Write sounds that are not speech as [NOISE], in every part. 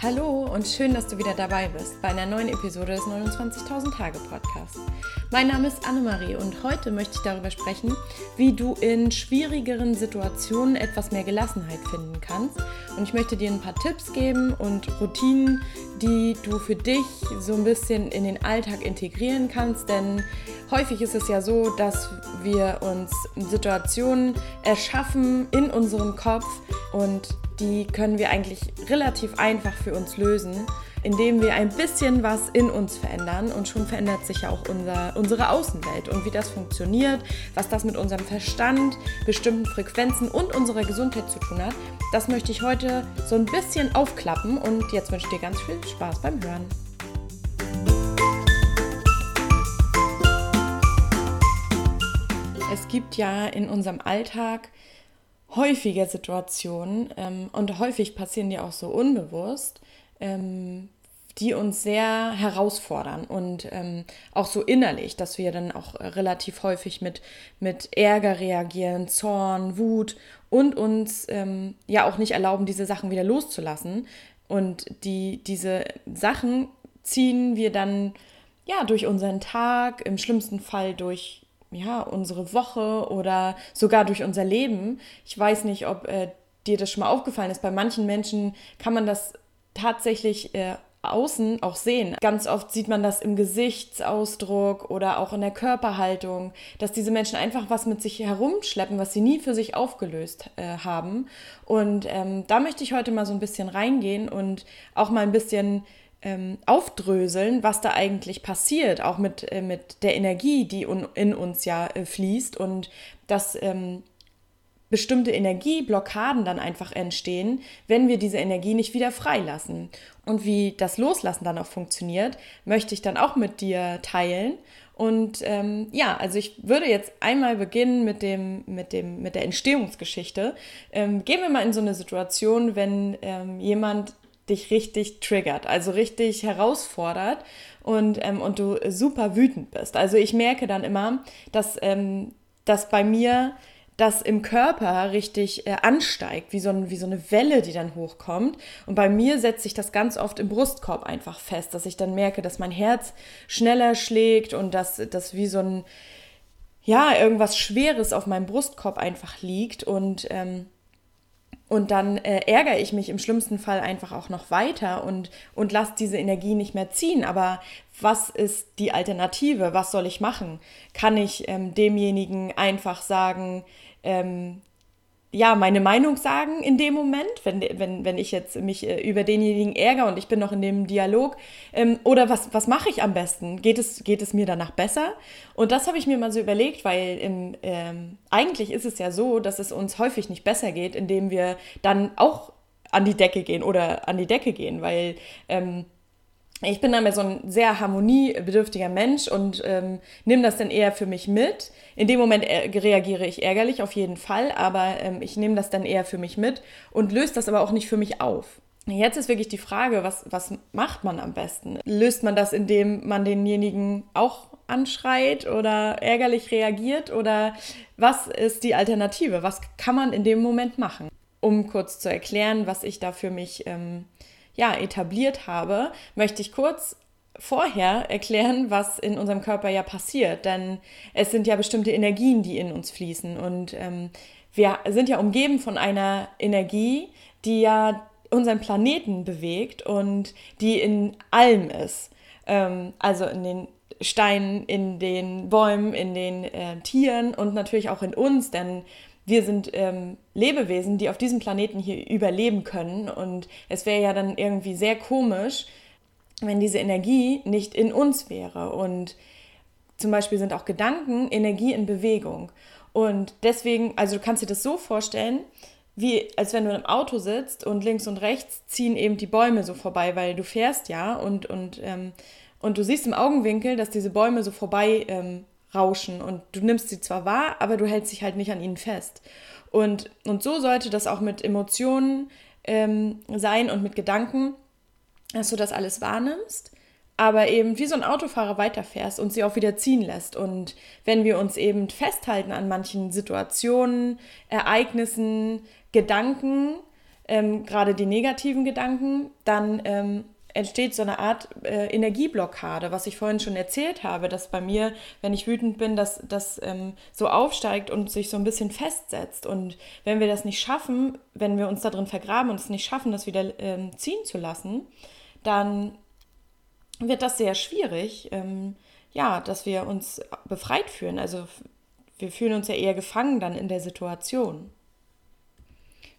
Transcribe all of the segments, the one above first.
Hallo und schön, dass du wieder dabei bist bei einer neuen Episode des 29.000 Tage Podcasts. Mein Name ist Annemarie und heute möchte ich darüber sprechen, wie du in schwierigeren Situationen etwas mehr Gelassenheit finden kannst. Und ich möchte dir ein paar Tipps geben und Routinen, die du für dich so ein bisschen in den Alltag integrieren kannst, denn häufig ist es ja so, dass wir uns Situationen erschaffen in unserem Kopf und die können wir eigentlich relativ einfach für uns lösen, indem wir ein bisschen was in uns verändern und schon verändert sich ja auch unser, unsere Außenwelt und wie das funktioniert, was das mit unserem Verstand, bestimmten Frequenzen und unserer Gesundheit zu tun hat. Das möchte ich heute so ein bisschen aufklappen und jetzt wünsche ich dir ganz viel Spaß beim Hören. Es gibt ja in unserem Alltag häufige Situationen ähm, und häufig passieren die auch so unbewusst, ähm, die uns sehr herausfordern und ähm, auch so innerlich, dass wir dann auch relativ häufig mit, mit Ärger reagieren, Zorn, Wut und uns ähm, ja auch nicht erlauben, diese Sachen wieder loszulassen. Und die, diese Sachen ziehen wir dann ja durch unseren Tag, im schlimmsten Fall durch ja, unsere Woche oder sogar durch unser Leben. Ich weiß nicht, ob äh, dir das schon mal aufgefallen ist. Bei manchen Menschen kann man das tatsächlich äh, außen auch sehen. Ganz oft sieht man das im Gesichtsausdruck oder auch in der Körperhaltung, dass diese Menschen einfach was mit sich herumschleppen, was sie nie für sich aufgelöst äh, haben. Und ähm, da möchte ich heute mal so ein bisschen reingehen und auch mal ein bisschen ähm, aufdröseln, was da eigentlich passiert, auch mit, äh, mit der Energie, die un, in uns ja äh, fließt und dass ähm, bestimmte Energieblockaden dann einfach entstehen, wenn wir diese Energie nicht wieder freilassen. Und wie das Loslassen dann auch funktioniert, möchte ich dann auch mit dir teilen. Und ähm, ja, also ich würde jetzt einmal beginnen mit, dem, mit, dem, mit der Entstehungsgeschichte. Ähm, gehen wir mal in so eine Situation, wenn ähm, jemand dich richtig triggert, also richtig herausfordert und, ähm, und du super wütend bist. Also ich merke dann immer, dass, ähm, dass bei mir das im Körper richtig äh, ansteigt, wie so, ein, wie so eine Welle, die dann hochkommt. Und bei mir setzt sich das ganz oft im Brustkorb einfach fest, dass ich dann merke, dass mein Herz schneller schlägt und dass das wie so ein, ja, irgendwas Schweres auf meinem Brustkorb einfach liegt und ähm, und dann äh, ärgere ich mich im schlimmsten Fall einfach auch noch weiter und, und lasse diese Energie nicht mehr ziehen. Aber was ist die Alternative? Was soll ich machen? Kann ich ähm, demjenigen einfach sagen, ähm, ja, meine Meinung sagen in dem Moment, wenn, wenn, wenn ich jetzt mich äh, über denjenigen ärgere und ich bin noch in dem Dialog. Ähm, oder was, was mache ich am besten? Geht es, geht es mir danach besser? Und das habe ich mir mal so überlegt, weil im, ähm, eigentlich ist es ja so, dass es uns häufig nicht besser geht, indem wir dann auch an die Decke gehen oder an die Decke gehen, weil ähm, ich bin dann so ein sehr harmoniebedürftiger Mensch und ähm, nehme das dann eher für mich mit. In dem Moment äh, reagiere ich ärgerlich auf jeden Fall, aber ähm, ich nehme das dann eher für mich mit und löse das aber auch nicht für mich auf. Jetzt ist wirklich die Frage, was, was macht man am besten? Löst man das, indem man denjenigen auch anschreit oder ärgerlich reagiert? Oder was ist die Alternative? Was kann man in dem Moment machen? Um kurz zu erklären, was ich da für mich ähm, ja, etabliert habe, möchte ich kurz vorher erklären, was in unserem Körper ja passiert. Denn es sind ja bestimmte Energien, die in uns fließen. Und ähm, wir sind ja umgeben von einer Energie, die ja unseren Planeten bewegt und die in allem ist. Ähm, also in den Steinen, in den Bäumen, in den äh, Tieren und natürlich auch in uns, denn wir sind ähm, Lebewesen, die auf diesem Planeten hier überleben können. Und es wäre ja dann irgendwie sehr komisch, wenn diese Energie nicht in uns wäre. Und zum Beispiel sind auch Gedanken Energie in Bewegung. Und deswegen, also du kannst dir das so vorstellen, wie als wenn du im Auto sitzt und links und rechts ziehen eben die Bäume so vorbei, weil du fährst ja und, und, ähm, und du siehst im Augenwinkel, dass diese Bäume so vorbei ähm, rauschen und du nimmst sie zwar wahr, aber du hältst dich halt nicht an ihnen fest. Und, und so sollte das auch mit Emotionen ähm, sein und mit Gedanken, dass du das alles wahrnimmst, aber eben wie so ein Autofahrer weiterfährst und sie auch wieder ziehen lässt. Und wenn wir uns eben festhalten an manchen Situationen, Ereignissen, Gedanken, ähm, gerade die negativen Gedanken, dann ähm, entsteht so eine Art äh, Energieblockade, was ich vorhin schon erzählt habe, dass bei mir, wenn ich wütend bin, dass das ähm, so aufsteigt und sich so ein bisschen festsetzt. Und wenn wir das nicht schaffen, wenn wir uns da drin vergraben und es nicht schaffen, das wieder ähm, ziehen zu lassen, dann wird das sehr schwierig, ähm, ja, dass wir uns befreit fühlen. Also wir fühlen uns ja eher gefangen dann in der Situation.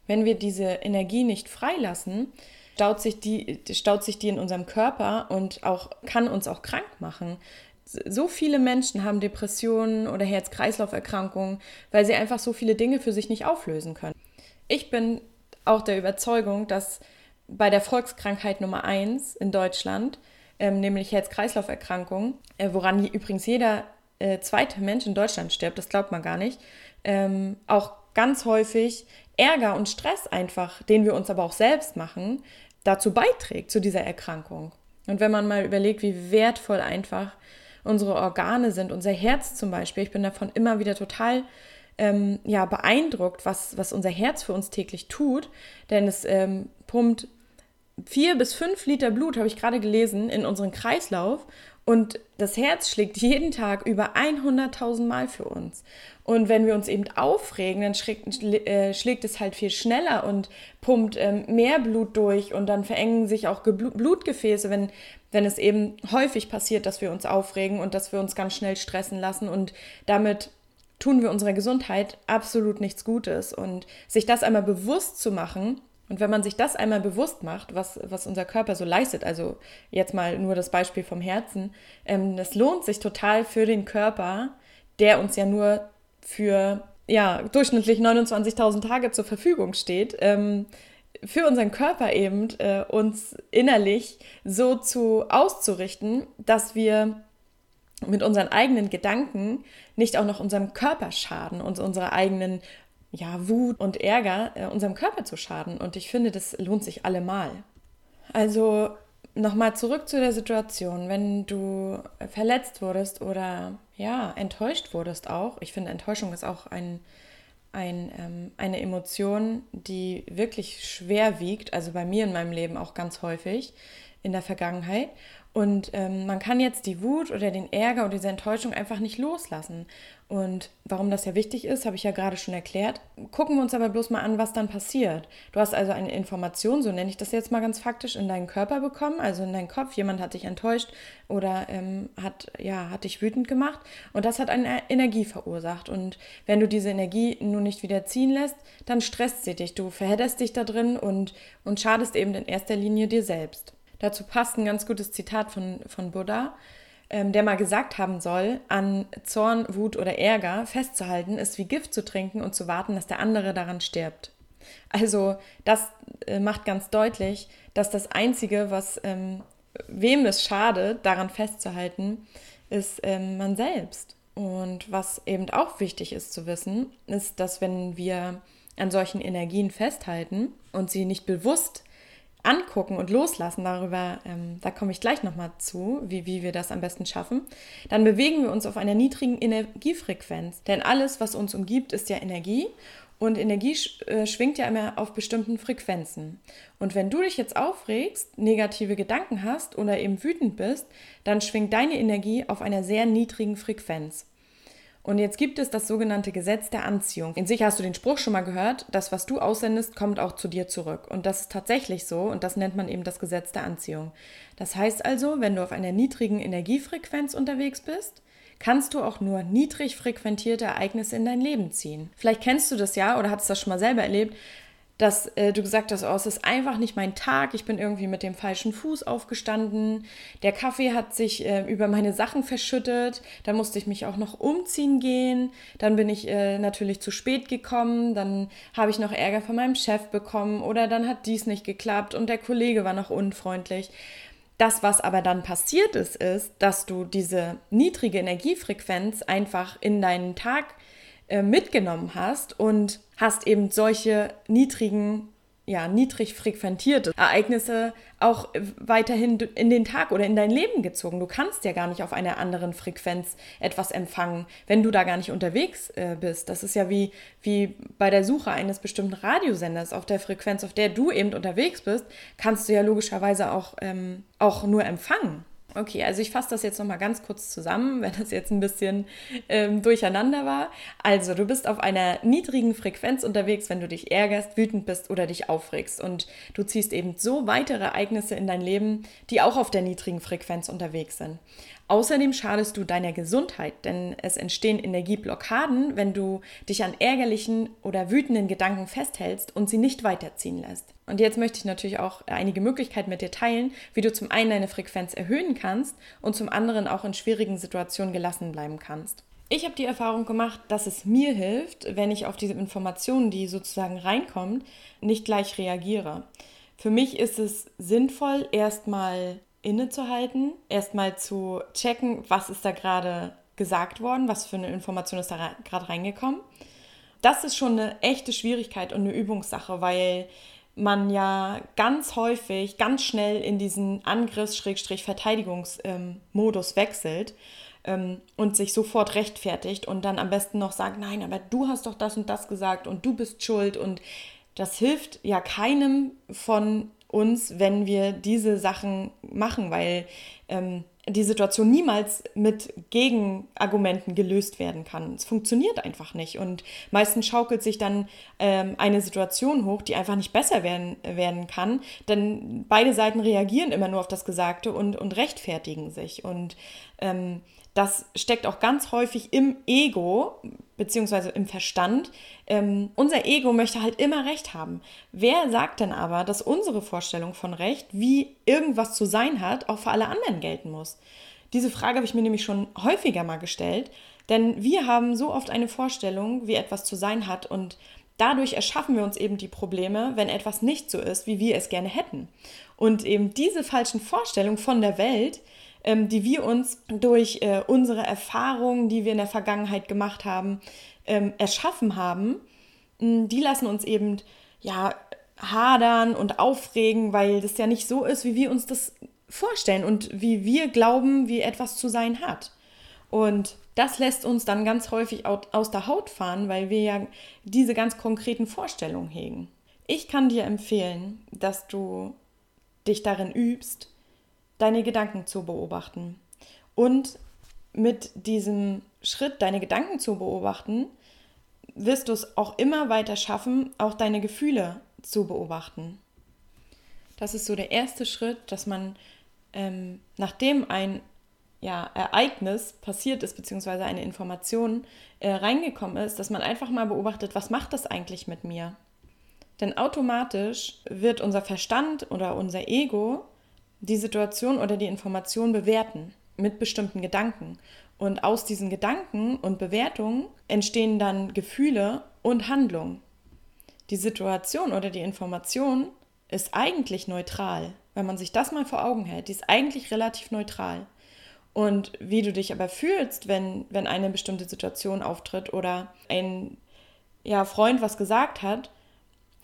Wenn wir diese Energie nicht freilassen, staut sich die, staut sich die in unserem Körper und auch, kann uns auch krank machen. So viele Menschen haben Depressionen oder Herz-Kreislauf-Erkrankungen, weil sie einfach so viele Dinge für sich nicht auflösen können. Ich bin auch der Überzeugung, dass bei der Volkskrankheit Nummer eins in Deutschland, ähm, nämlich Herz-Kreislauf-Erkrankung, äh, woran übrigens jeder äh, zweite Mensch in Deutschland stirbt, das glaubt man gar nicht, ähm, auch ganz häufig Ärger und Stress einfach, den wir uns aber auch selbst machen, dazu beiträgt, zu dieser Erkrankung. Und wenn man mal überlegt, wie wertvoll einfach unsere Organe sind, unser Herz zum Beispiel, ich bin davon immer wieder total ähm, ja, beeindruckt, was, was unser Herz für uns täglich tut, denn es ähm, pumpt vier bis fünf Liter Blut, habe ich gerade gelesen, in unseren Kreislauf und das Herz schlägt jeden Tag über 100.000 Mal für uns. Und wenn wir uns eben aufregen, dann schlägt, äh, schlägt es halt viel schneller und pumpt ähm, mehr Blut durch und dann verengen sich auch Ge Blutgefäße, wenn, wenn es eben häufig passiert, dass wir uns aufregen und dass wir uns ganz schnell stressen lassen. Und damit tun wir unserer Gesundheit absolut nichts Gutes. Und sich das einmal bewusst zu machen, und wenn man sich das einmal bewusst macht, was, was unser Körper so leistet, also jetzt mal nur das Beispiel vom Herzen, ähm, das lohnt sich total für den Körper, der uns ja nur für ja, durchschnittlich 29.000 Tage zur Verfügung steht, ähm, für unseren Körper eben äh, uns innerlich so zu auszurichten, dass wir mit unseren eigenen Gedanken nicht auch noch unserem Körper schaden und unserer eigenen ja, Wut und Ärger äh, unserem Körper zu schaden. Und ich finde, das lohnt sich allemal. Also nochmal zurück zu der Situation, wenn du verletzt wurdest oder ja, enttäuscht wurdest auch. Ich finde, Enttäuschung ist auch ein, ein, ähm, eine Emotion, die wirklich schwer wiegt, also bei mir in meinem Leben auch ganz häufig in der Vergangenheit. Und ähm, man kann jetzt die Wut oder den Ärger oder diese Enttäuschung einfach nicht loslassen. Und warum das ja wichtig ist, habe ich ja gerade schon erklärt. Gucken wir uns aber bloß mal an, was dann passiert. Du hast also eine Information, so nenne ich das jetzt mal ganz faktisch, in deinen Körper bekommen, also in deinen Kopf. Jemand hat dich enttäuscht oder ähm, hat, ja, hat dich wütend gemacht. Und das hat eine Energie verursacht. Und wenn du diese Energie nun nicht wieder ziehen lässt, dann stresst sie dich. Du verhedderst dich da drin und, und schadest eben in erster Linie dir selbst. Dazu passt ein ganz gutes Zitat von, von Buddha, ähm, der mal gesagt haben soll, an Zorn, Wut oder Ärger festzuhalten, ist wie Gift zu trinken und zu warten, dass der andere daran stirbt. Also das äh, macht ganz deutlich, dass das Einzige, was ähm, wem es schadet, daran festzuhalten, ist ähm, man selbst. Und was eben auch wichtig ist zu wissen, ist, dass wenn wir an solchen Energien festhalten und sie nicht bewusst angucken und loslassen, darüber, ähm, da komme ich gleich nochmal zu, wie, wie wir das am besten schaffen, dann bewegen wir uns auf einer niedrigen Energiefrequenz. Denn alles, was uns umgibt, ist ja Energie und Energie äh, schwingt ja immer auf bestimmten Frequenzen. Und wenn du dich jetzt aufregst, negative Gedanken hast oder eben wütend bist, dann schwingt deine Energie auf einer sehr niedrigen Frequenz. Und jetzt gibt es das sogenannte Gesetz der Anziehung. In sich hast du den Spruch schon mal gehört, das, was du aussendest, kommt auch zu dir zurück. Und das ist tatsächlich so und das nennt man eben das Gesetz der Anziehung. Das heißt also, wenn du auf einer niedrigen Energiefrequenz unterwegs bist, kannst du auch nur niedrig frequentierte Ereignisse in dein Leben ziehen. Vielleicht kennst du das ja oder hast das schon mal selber erlebt, dass äh, du gesagt hast, oh, es ist einfach nicht mein Tag, ich bin irgendwie mit dem falschen Fuß aufgestanden, der Kaffee hat sich äh, über meine Sachen verschüttet, da musste ich mich auch noch umziehen gehen, dann bin ich äh, natürlich zu spät gekommen, dann habe ich noch Ärger von meinem Chef bekommen oder dann hat dies nicht geklappt und der Kollege war noch unfreundlich. Das, was aber dann passiert ist, ist, dass du diese niedrige Energiefrequenz einfach in deinen Tag äh, mitgenommen hast und hast eben solche niedrigen ja, niedrig frequentierte Ereignisse auch weiterhin in den Tag oder in dein Leben gezogen. Du kannst ja gar nicht auf einer anderen Frequenz etwas empfangen, wenn du da gar nicht unterwegs äh, bist. Das ist ja wie, wie bei der Suche eines bestimmten Radiosenders. Auf der Frequenz, auf der du eben unterwegs bist, kannst du ja logischerweise auch, ähm, auch nur empfangen. Okay, also ich fasse das jetzt nochmal ganz kurz zusammen, [LAUGHS] wenn das jetzt ein bisschen ähm, durcheinander war. Also, du bist auf einer niedrigen Frequenz unterwegs, wenn du dich ärgerst, wütend bist oder dich aufregst. Und du ziehst eben so weitere Ereignisse in dein Leben, die auch auf der niedrigen Frequenz unterwegs sind. Außerdem schadest du deiner Gesundheit, denn es entstehen Energieblockaden, wenn du dich an ärgerlichen oder wütenden Gedanken festhältst und sie nicht weiterziehen lässt. Und jetzt möchte ich natürlich auch einige Möglichkeiten mit dir teilen, wie du zum einen deine Frequenz erhöhen kannst und zum anderen auch in schwierigen Situationen gelassen bleiben kannst. Ich habe die Erfahrung gemacht, dass es mir hilft, wenn ich auf diese Informationen, die sozusagen reinkommen, nicht gleich reagiere. Für mich ist es sinnvoll, erstmal innezuhalten, erstmal zu checken, was ist da gerade gesagt worden, was für eine Information ist da gerade reingekommen. Das ist schon eine echte Schwierigkeit und eine Übungssache, weil man ja ganz häufig ganz schnell in diesen Angriffs-Verteidigungsmodus wechselt ähm, und sich sofort rechtfertigt und dann am besten noch sagt, nein, aber du hast doch das und das gesagt und du bist schuld und das hilft ja keinem von uns, wenn wir diese Sachen machen, weil ähm, die Situation niemals mit Gegenargumenten gelöst werden kann. Es funktioniert einfach nicht. Und meistens schaukelt sich dann ähm, eine Situation hoch, die einfach nicht besser werden, werden kann. Denn beide Seiten reagieren immer nur auf das Gesagte und, und rechtfertigen sich. Und ähm, das steckt auch ganz häufig im Ego beziehungsweise im Verstand. Ähm, unser Ego möchte halt immer Recht haben. Wer sagt denn aber, dass unsere Vorstellung von Recht, wie irgendwas zu sein hat, auch für alle anderen gelten muss? Diese Frage habe ich mir nämlich schon häufiger mal gestellt, denn wir haben so oft eine Vorstellung, wie etwas zu sein hat und dadurch erschaffen wir uns eben die Probleme, wenn etwas nicht so ist, wie wir es gerne hätten. Und eben diese falschen Vorstellungen von der Welt, ähm, die wir uns durch äh, unsere Erfahrungen, die wir in der Vergangenheit gemacht haben, ähm, erschaffen haben, die lassen uns eben ja hadern und aufregen, weil das ja nicht so ist, wie wir uns das vorstellen und wie wir glauben, wie etwas zu sein hat. Und das lässt uns dann ganz häufig aus der Haut fahren, weil wir ja diese ganz konkreten Vorstellungen hegen. Ich kann dir empfehlen, dass du dich darin übst, deine Gedanken zu beobachten. Und mit diesem Schritt, deine Gedanken zu beobachten, wirst du es auch immer weiter schaffen, auch deine Gefühle zu beobachten. Das ist so der erste Schritt, dass man, ähm, nachdem ein ja, Ereignis passiert ist, beziehungsweise eine Information äh, reingekommen ist, dass man einfach mal beobachtet, was macht das eigentlich mit mir? Denn automatisch wird unser Verstand oder unser Ego die Situation oder die Information bewerten mit bestimmten Gedanken. Und aus diesen Gedanken und Bewertungen entstehen dann Gefühle und Handlungen. Die Situation oder die Information ist eigentlich neutral. Wenn man sich das mal vor Augen hält, die ist eigentlich relativ neutral. Und wie du dich aber fühlst, wenn, wenn eine bestimmte Situation auftritt oder ein ja, Freund was gesagt hat,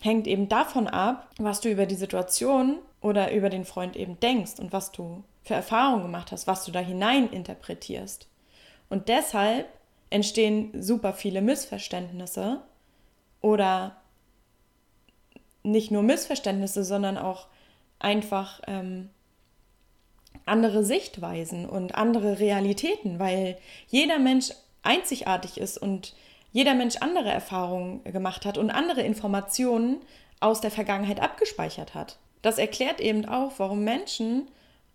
hängt eben davon ab, was du über die Situation oder über den Freund eben denkst und was du für Erfahrungen gemacht hast, was du da hinein interpretierst. Und deshalb entstehen super viele Missverständnisse oder nicht nur Missverständnisse, sondern auch einfach ähm, andere Sichtweisen und andere Realitäten, weil jeder Mensch einzigartig ist und jeder Mensch andere Erfahrungen gemacht hat und andere Informationen aus der Vergangenheit abgespeichert hat. Das erklärt eben auch, warum Menschen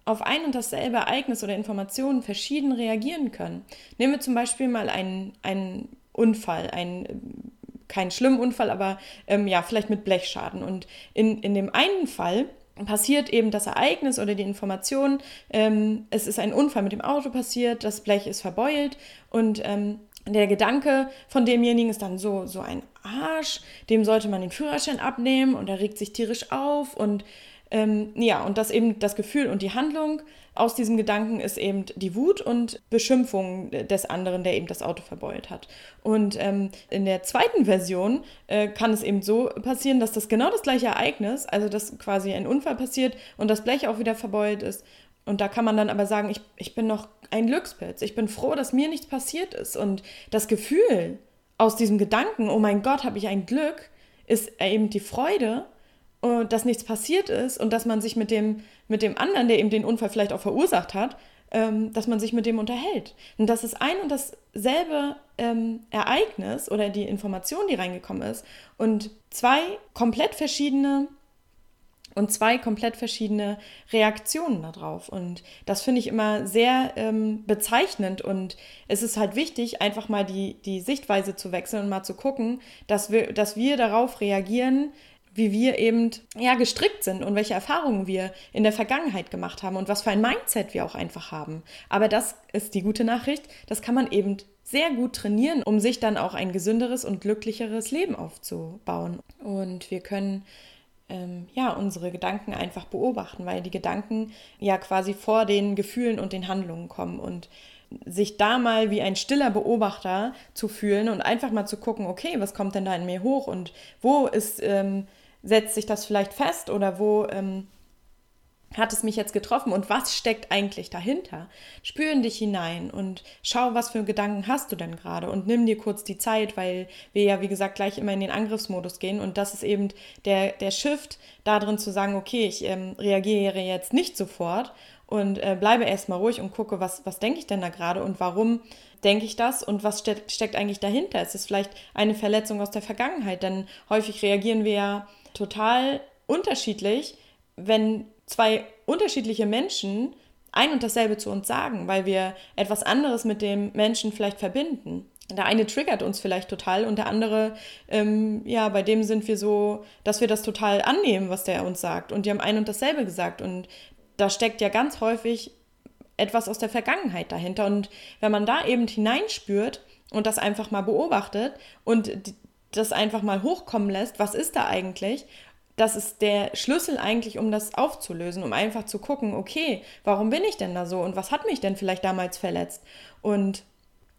auf ein und dasselbe Ereignis oder Informationen verschieden reagieren können. Nehmen wir zum Beispiel mal einen, einen Unfall, einen, keinen schlimmen Unfall, aber ähm, ja, vielleicht mit Blechschaden. Und in, in dem einen Fall passiert eben das Ereignis oder die Information, ähm, es ist ein Unfall mit dem Auto passiert, das Blech ist verbeult und ähm, der Gedanke von demjenigen ist dann so, so ein Arsch, dem sollte man den Führerschein abnehmen und er regt sich tierisch auf und Ähm, ja, und das eben das Gefühl und die Handlung aus diesem Gedanken ist eben die Wut und Beschimpfung des anderen, der eben das Auto verbeult hat. Und ähm, in der zweiten Version äh, kann es eben so passieren, dass das genau das gleiche Ereignis, also dass quasi ein Unfall passiert und das Blech auch wieder verbeult ist. Und da kann man dann aber sagen, ich, ich bin noch ein Glückspilz. Ich bin froh, dass mir nichts passiert ist. Und das Gefühl aus diesem Gedanken, oh mein Gott, habe ich ein Glück, ist eben die Freude äh, dass nichts passiert ist und dass man sich mit dem, mit dem anderen, der eben den Unfall vielleicht auch verursacht hat, ähm, dass man sich mit dem unterhält. Und das ist ein und dasselbe ähm, Ereignis oder die Information, die reingekommen ist und zwei komplett verschiedene und zwei komplett verschiedene Reaktionen darauf. Und das finde ich immer sehr ähm, bezeichnend. Und es ist halt wichtig, einfach mal die, die Sichtweise zu wechseln und mal zu gucken, dass wir, dass wir darauf reagieren, wie wir eben ja gestrickt sind und welche Erfahrungen wir in der Vergangenheit gemacht haben und was für ein Mindset wir auch einfach haben. Aber das ist die gute Nachricht, das kann man eben sehr gut trainieren, um sich dann auch ein gesünderes und glücklicheres Leben aufzubauen. Und wir können ähm, ja unsere Gedanken einfach beobachten, weil die Gedanken ja quasi vor den Gefühlen und den Handlungen kommen. Und sich da mal wie ein stiller Beobachter zu fühlen und einfach mal zu gucken, okay, was kommt denn da in mir hoch und wo ist ähm, setzt sich das vielleicht fest oder wo ähm, hat es mich jetzt getroffen und was steckt eigentlich dahinter? Spür in dich hinein und schau, was für Gedanken hast du denn gerade und nimm dir kurz die Zeit, weil wir ja, wie gesagt, gleich immer in den Angriffsmodus gehen und das ist eben der, der Shift darin zu sagen, okay, ich ähm, reagiere jetzt nicht sofort und äh, bleibe erstmal ruhig und gucke, was, was denke ich denn da gerade und warum denke ich das und was ste steckt eigentlich dahinter? Ist es vielleicht eine Verletzung aus der Vergangenheit? Denn häufig reagieren wir ja total unterschiedlich, wenn zwei unterschiedliche Menschen ein und dasselbe zu uns sagen, weil wir etwas anderes mit dem Menschen vielleicht verbinden. Der eine triggert uns vielleicht total und der andere, ähm, ja, bei dem sind wir so, dass wir das total annehmen, was der uns sagt. Und die haben ein und dasselbe gesagt. Und da steckt ja ganz häufig etwas aus der Vergangenheit dahinter. Und wenn man da eben hineinspürt und das einfach mal beobachtet und das einfach mal hochkommen lässt, was ist da eigentlich? Das ist der Schlüssel eigentlich, um das aufzulösen, um einfach zu gucken, okay, warum bin ich denn da so und was hat mich denn vielleicht damals verletzt? Und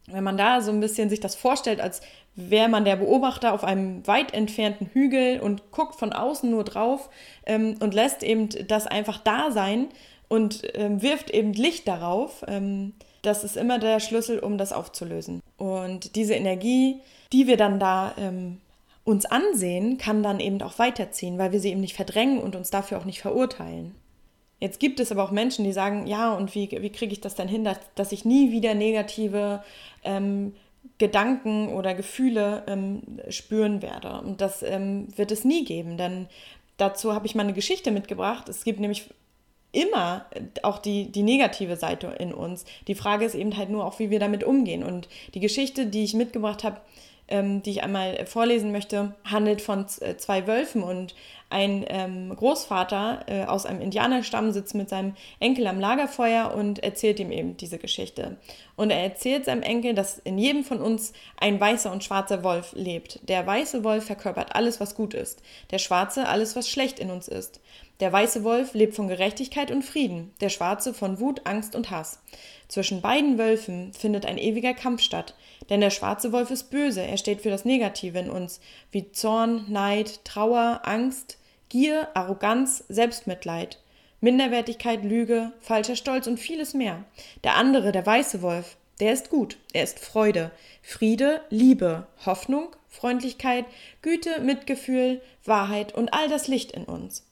wenn man da so ein bisschen sich das vorstellt, als wäre man der Beobachter auf einem weit entfernten Hügel und guckt von außen nur drauf ähm, und lässt eben das einfach da sein und ähm, wirft eben Licht darauf, ähm, das ist immer der Schlüssel, um das aufzulösen. Und diese Energie, die wir dann da ähm, uns ansehen, kann dann eben auch weiterziehen, weil wir sie eben nicht verdrängen und uns dafür auch nicht verurteilen. Jetzt gibt es aber auch Menschen, die sagen, ja, und wie, wie kriege ich das denn hin, dass, dass ich nie wieder negative ähm, Gedanken oder Gefühle ähm, spüren werde. Und das ähm, wird es nie geben, denn dazu habe ich mal eine Geschichte mitgebracht. Es gibt nämlich immer auch die, die negative Seite in uns. Die Frage ist eben halt nur auch, wie wir damit umgehen. Und die Geschichte, die ich mitgebracht habe, ähm, die ich einmal vorlesen möchte, handelt von äh, zwei Wölfen und ein ähm, Großvater äh, aus einem Indianerstamm sitzt mit seinem Enkel am Lagerfeuer und erzählt ihm eben diese Geschichte. Und er erzählt seinem Enkel, dass in jedem von uns ein weißer und schwarzer Wolf lebt. Der weiße Wolf verkörpert alles, was gut ist, der schwarze alles, was schlecht in uns ist. Der weiße Wolf lebt von Gerechtigkeit und Frieden, der schwarze von Wut, Angst und Hass. Zwischen beiden Wölfen findet ein ewiger Kampf statt, denn der schwarze Wolf ist böse, er steht für das Negative in uns, wie Zorn, Neid, Trauer, Angst, Gier, Arroganz, Selbstmitleid, Minderwertigkeit, Lüge, falscher Stolz und vieles mehr. Der andere, der weiße Wolf, der ist gut, er ist Freude, Friede, Liebe, Hoffnung, Freundlichkeit, Güte, Mitgefühl, Wahrheit und all das Licht in uns.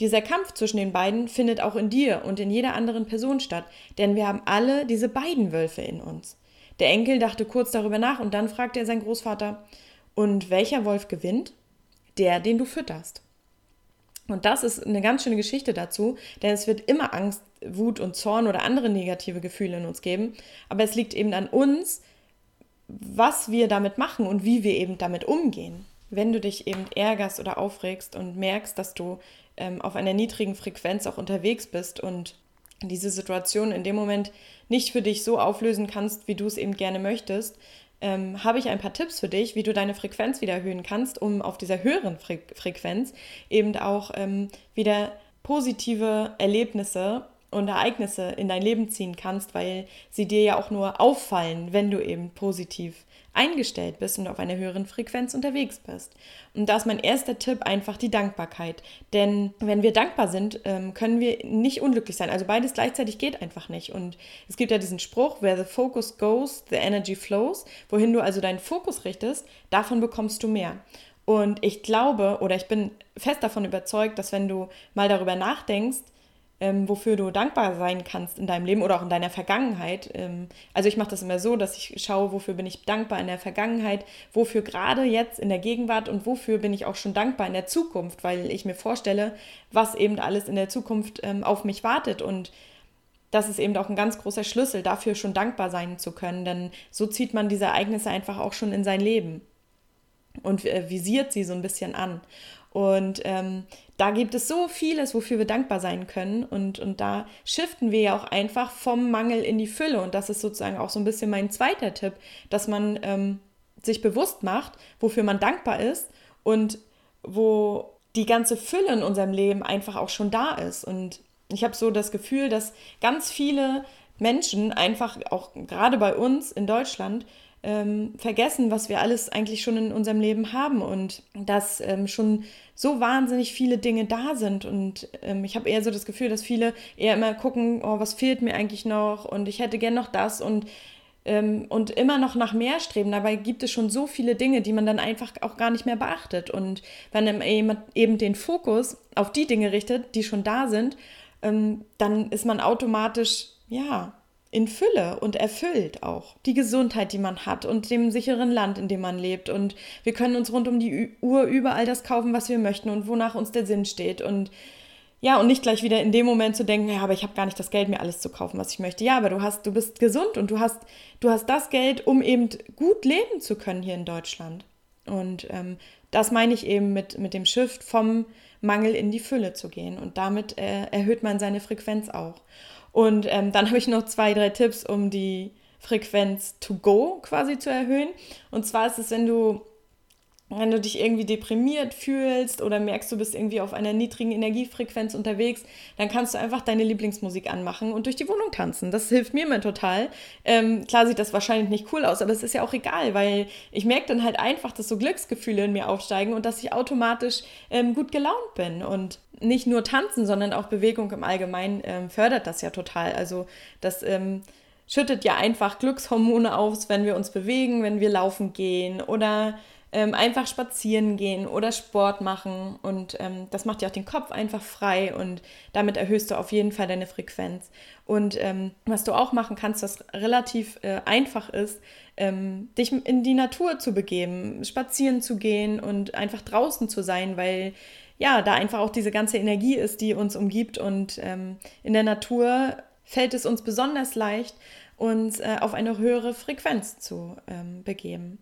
Dieser Kampf zwischen den beiden findet auch in dir und in jeder anderen Person statt, denn wir haben alle diese beiden Wölfe in uns. Der Enkel dachte kurz darüber nach und dann fragte er seinen Großvater, und welcher Wolf gewinnt? Der, den du fütterst. Und das ist eine ganz schöne Geschichte dazu, denn es wird immer Angst, Wut und Zorn oder andere negative Gefühle in uns geben. Aber es liegt eben an uns, was wir damit machen und wie wir eben damit umgehen. Wenn du dich eben ärgerst oder aufregst und merkst, dass du ähm, auf einer niedrigen Frequenz auch unterwegs bist und diese Situation in dem Moment nicht für dich so auflösen kannst, wie du es eben gerne möchtest, ähm, habe ich ein paar Tipps für dich, wie du deine Frequenz wieder erhöhen kannst, um auf dieser höheren Fre Frequenz eben auch ähm, wieder positive Erlebnisse und Ereignisse in dein Leben ziehen kannst, weil sie dir ja auch nur auffallen, wenn du eben positiv eingestellt bist und auf einer höheren Frequenz unterwegs bist. Und da ist mein erster Tipp einfach die Dankbarkeit. Denn wenn wir dankbar sind, ähm, können wir nicht unglücklich sein. Also beides gleichzeitig geht einfach nicht. Und es gibt ja diesen Spruch, where the focus goes, the energy flows. Wohin du also deinen Fokus richtest, davon bekommst du mehr. Und ich glaube oder ich bin fest davon überzeugt, dass wenn du mal darüber nachdenkst, ähm, wofür du dankbar sein kannst in deinem Leben oder auch in deiner Vergangenheit. Ähm, also ich mache das immer so, dass ich schaue, wofür bin ich dankbar in der Vergangenheit, wofür gerade jetzt in der Gegenwart und wofür bin ich auch schon dankbar in der Zukunft, weil ich mir vorstelle, was eben alles in der Zukunft ähm, auf mich wartet und das ist eben auch ein ganz großer Schlüssel dafür, schon dankbar sein zu können, denn so zieht man diese Ereignisse einfach auch schon in sein Leben und äh, visiert sie so ein bisschen an. Und ähm, da gibt es so vieles, wofür wir dankbar sein können. Und, und da shiften wir ja auch einfach vom Mangel in die Fülle. Und das ist sozusagen auch so ein bisschen mein zweiter Tipp, dass man ähm, sich bewusst macht, wofür man dankbar ist und wo die ganze Fülle in unserem Leben einfach auch schon da ist. Und ich habe so das Gefühl, dass ganz viele Menschen einfach, auch gerade bei uns in Deutschland, ähm, vergessen, was wir alles eigentlich schon in unserem Leben haben und dass ähm, schon so wahnsinnig viele Dinge da sind. Und ähm, ich habe eher so das Gefühl, dass viele eher immer gucken, oh, was fehlt mir eigentlich noch und ich hätte gern noch das und ähm, und immer noch nach mehr streben. Dabei gibt es schon so viele Dinge, die man dann einfach auch gar nicht mehr beachtet. Und wenn man eben den Fokus auf die Dinge richtet, die schon da sind, ähm, dann ist man automatisch, ja, in Fülle und erfüllt auch. Die Gesundheit, die man hat und dem sicheren Land, in dem man lebt. Und wir können uns rund um die Uhr überall das kaufen, was wir möchten und wonach uns der Sinn steht. Und ja, und nicht gleich wieder in dem Moment zu denken, ja, aber ich habe gar nicht das Geld, mir alles zu kaufen, was ich möchte. Ja, aber du hast, du bist gesund und du hast, du hast das Geld, um eben gut leben zu können hier in Deutschland. Und ähm, das meine ich eben mit, mit dem Shift vom Mangel in die Fülle zu gehen. Und damit äh, erhöht man seine Frequenz auch. Und ähm, dann habe ich noch zwei, drei Tipps, um die Frequenz to go quasi zu erhöhen. Und zwar ist es, wenn du wenn du dich irgendwie deprimiert fühlst oder merkst, du bist irgendwie auf einer niedrigen Energiefrequenz unterwegs, dann kannst du einfach deine Lieblingsmusik anmachen und durch die Wohnung tanzen. Das hilft mir immer total. Ähm, klar sieht das wahrscheinlich nicht cool aus, aber es ist ja auch egal, weil ich merke dann halt einfach, dass so Glücksgefühle in mir aufsteigen und dass ich automatisch ähm, gut gelaunt bin. Und nicht nur tanzen, sondern auch Bewegung im Allgemeinen ähm, fördert das ja total. Also das ähm, schüttet ja einfach Glückshormone aus, wenn wir uns bewegen, wenn wir laufen gehen oder ähm, einfach spazieren gehen oder Sport machen. Und ähm, das macht ja auch den Kopf einfach frei und damit erhöhst du auf jeden Fall deine Frequenz. Und ähm, was du auch machen kannst, was relativ äh, einfach ist, ähm, dich in die Natur zu begeben, spazieren zu gehen und einfach draußen zu sein, weil ja, da einfach auch diese ganze Energie ist, die uns umgibt. Und ähm, in der Natur fällt es uns besonders leicht, uns äh, auf eine höhere Frequenz zu ähm, begeben.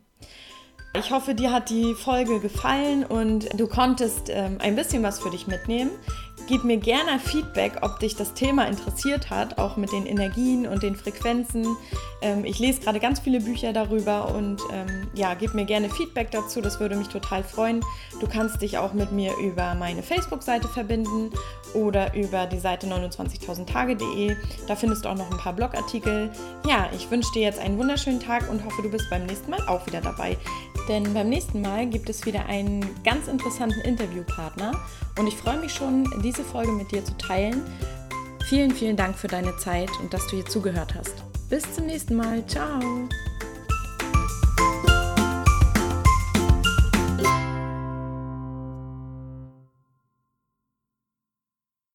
Ich hoffe, dir hat die Folge gefallen und du konntest ähm, ein bisschen was für dich mitnehmen. Gib mir gerne Feedback, ob dich das Thema interessiert hat, auch mit den Energien und den Frequenzen. Ähm, ich lese gerade ganz viele Bücher darüber und ähm, ja, gib mir gerne Feedback dazu, das würde mich total freuen. Du kannst dich auch mit mir über meine Facebook-Seite verbinden oder über die Seite 29.000tage.de. Da findest du auch noch ein paar Blogartikel. Ja, ich wünsche dir jetzt einen wunderschönen Tag und hoffe, du bist beim nächsten Mal auch wieder dabei. Denn beim nächsten Mal gibt es wieder einen ganz interessanten Interviewpartner und ich freue mich schon, diese Folge mit dir zu teilen. Vielen, vielen Dank für deine Zeit und dass du hier zugehört hast. Bis zum nächsten Mal. Ciao.